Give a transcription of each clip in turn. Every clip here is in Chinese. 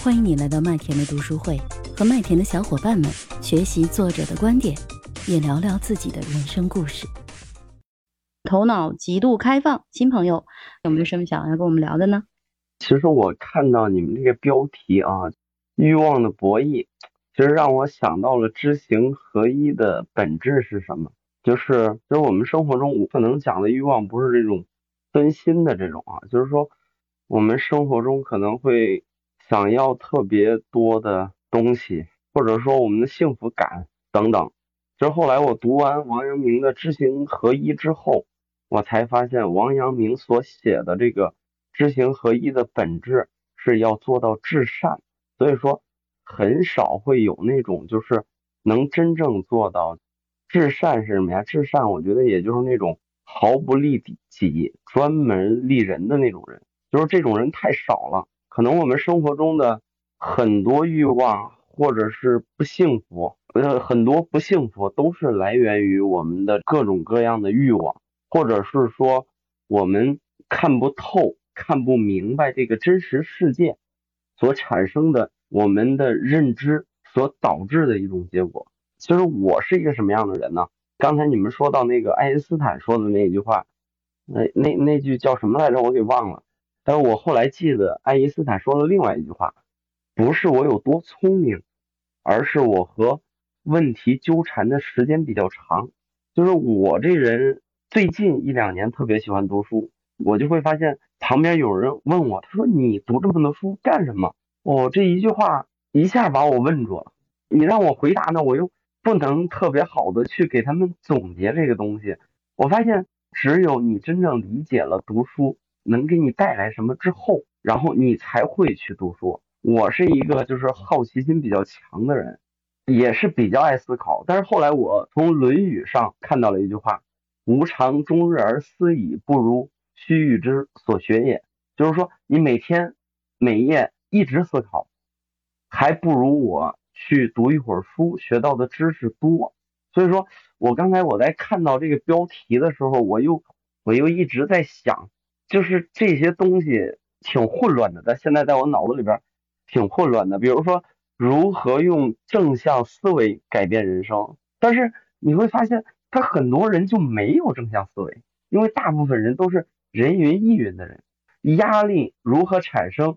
欢迎你来到麦田的读书会，和麦田的小伙伴们学习作者的观点，也聊聊自己的人生故事。头脑极度开放，新朋友有没有什么想要跟我们聊的呢？其实我看到你们这个标题啊，“欲望的博弈”，其实让我想到了知行合一的本质是什么？就是，就是我们生活中可能讲的欲望不是这种分心的这种啊，就是说我们生活中可能会想要特别多的东西，或者说我们的幸福感等等。就是后来我读完王阳明的知行合一之后，我才发现王阳明所写的这个。知行合一的本质是要做到至善，所以说很少会有那种就是能真正做到至善是什么呀？至善我觉得也就是那种毫不利己、专门利人的那种人，就是这种人太少了。可能我们生活中的很多欲望或者是不幸福，呃，很多不幸福都是来源于我们的各种各样的欲望，或者是说我们看不透。看不明白这个真实世界所产生的我们的认知所导致的一种结果。其实我是一个什么样的人呢？刚才你们说到那个爱因斯坦说的那句话，那那那句叫什么来着？我给忘了。但是我后来记得爱因斯坦说的另外一句话，不是我有多聪明，而是我和问题纠缠的时间比较长。就是我这人最近一两年特别喜欢读书，我就会发现。旁边有人问我，他说：“你读这么多书干什么？”哦，这一句话一下把我问住了。你让我回答呢，我又不能特别好的去给他们总结这个东西。我发现，只有你真正理解了读书能给你带来什么之后，然后你才会去读书。我是一个就是好奇心比较强的人，也是比较爱思考。但是后来我从《论语》上看到了一句话：“吾尝终日而思矣，不如。”须臾之所学也，就是说你每天每夜一直思考，还不如我去读一会儿书，学到的知识多。所以说我刚才我在看到这个标题的时候，我又我又一直在想，就是这些东西挺混乱的，但现在在我脑子里边挺混乱的。比如说如何用正向思维改变人生，但是你会发现他很多人就没有正向思维，因为大部分人都是。人云亦云的人，压力如何产生，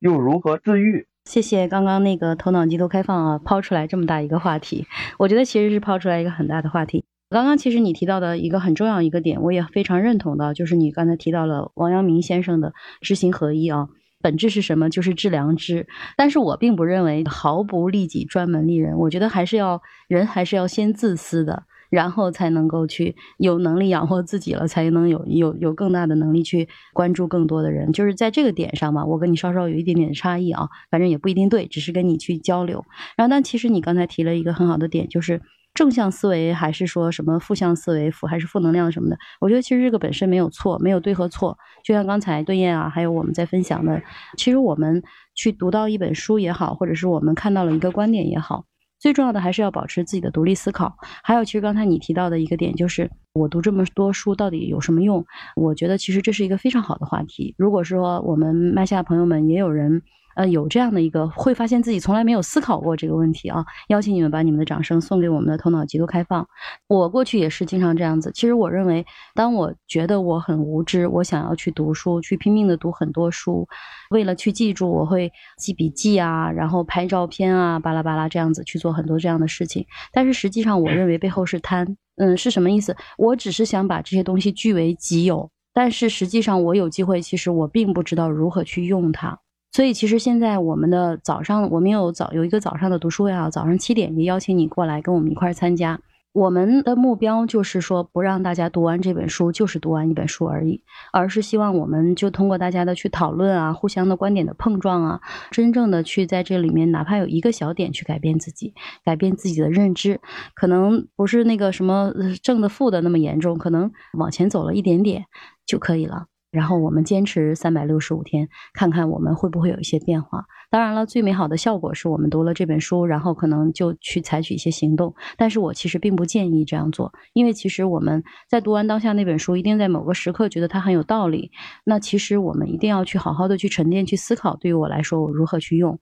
又如何自愈？谢谢刚刚那个头脑极度开放啊，抛出来这么大一个话题，我觉得其实是抛出来一个很大的话题。刚刚其实你提到的一个很重要一个点，我也非常认同的，就是你刚才提到了王阳明先生的知行合一啊，本质是什么？就是致良知。但是我并不认为毫不利己、专门利人，我觉得还是要人还是要先自私的。然后才能够去有能力养活自己了，才能有有有更大的能力去关注更多的人。就是在这个点上嘛，我跟你稍稍有一点点差异啊，反正也不一定对，只是跟你去交流。然后，但其实你刚才提了一个很好的点，就是正向思维还是说什么负向思维，负还是负能量什么的。我觉得其实这个本身没有错，没有对和错。就像刚才对燕啊，还有我们在分享的，其实我们去读到一本书也好，或者是我们看到了一个观点也好。最重要的还是要保持自己的独立思考。还有，其实刚才你提到的一个点，就是我读这么多书到底有什么用？我觉得其实这是一个非常好的话题。如果说我们麦下朋友们也有人。呃，有这样的一个会发现自己从来没有思考过这个问题啊！邀请你们把你们的掌声送给我们的头脑极度开放。我过去也是经常这样子。其实我认为，当我觉得我很无知，我想要去读书，去拼命的读很多书，为了去记住，我会记笔记啊，然后拍照片啊，巴拉巴拉这样子去做很多这样的事情。但是实际上，我认为背后是贪。嗯，是什么意思？我只是想把这些东西据为己有，但是实际上我有机会，其实我并不知道如何去用它。所以，其实现在我们的早上，我们有早有一个早上的读书会啊，早上七点就邀请你过来跟我们一块儿参加。我们的目标就是说，不让大家读完这本书就是读完一本书而已，而是希望我们就通过大家的去讨论啊，互相的观点的碰撞啊，真正的去在这里面，哪怕有一个小点去改变自己，改变自己的认知，可能不是那个什么正的负的那么严重，可能往前走了一点点就可以了。然后我们坚持三百六十五天，看看我们会不会有一些变化。当然了，最美好的效果是我们读了这本书，然后可能就去采取一些行动。但是我其实并不建议这样做，因为其实我们在读完当下那本书，一定在某个时刻觉得它很有道理。那其实我们一定要去好好的去沉淀、去思考。对于我来说，我如何去用？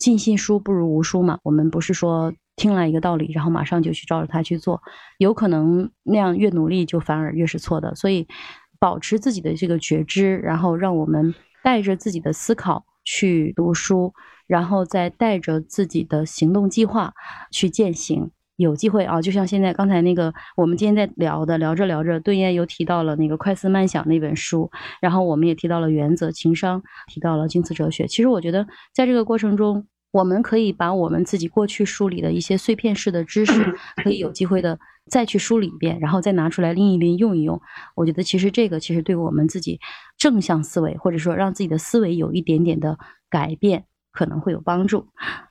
尽信书不如无书嘛。我们不是说听了一个道理，然后马上就去照着它去做，有可能那样越努力就反而越是错的。所以。保持自己的这个觉知，然后让我们带着自己的思考去读书，然后再带着自己的行动计划去践行。有机会啊，就像现在刚才那个，我们今天在聊的，聊着聊着，顿燕又提到了那个《快思慢想》那本书，然后我们也提到了原则、情商，提到了京瓷哲学。其实我觉得，在这个过程中，我们可以把我们自己过去梳理的一些碎片式的知识，可以有机会的。再去梳理一遍，然后再拿出来拎一拎用一用。我觉得其实这个其实对我们自己正向思维，或者说让自己的思维有一点点的改变，可能会有帮助。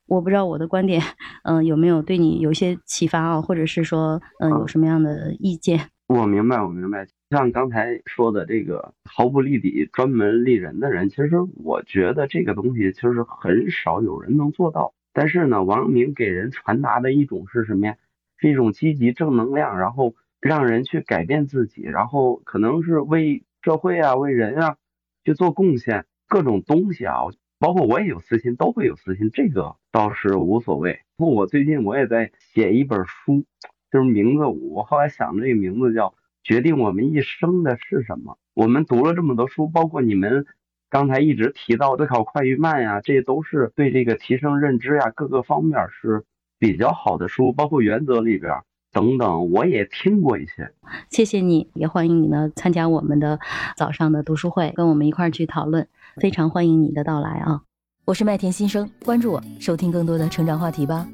我不知道我的观点，嗯，有没有对你有一些启发啊，或者是说，嗯，有什么样的意见？我明白，我明白。像刚才说的这个毫不立己、专门立人的人，其实我觉得这个东西其实很少有人能做到。但是呢，王阳明给人传达的一种是什么呀？是一种积极正能量，然后让人去改变自己，然后可能是为社会啊、为人啊去做贡献，各种东西啊，包括我也有私心，都会有私心，这个倒是无所谓。那我最近我也在写一本书，就是名字，我后来想这个名字叫《决定我们一生的是什么》。我们读了这么多书，包括你们刚才一直提到思考快与慢呀，这都是对这个提升认知呀各个方面是。比较好的书，包括原则里边等等，我也听过一些。谢谢你，也欢迎你呢参加我们的早上的读书会，跟我们一块儿去讨论。非常欢迎你的到来啊！我是麦田新生，关注我，收听更多的成长话题吧。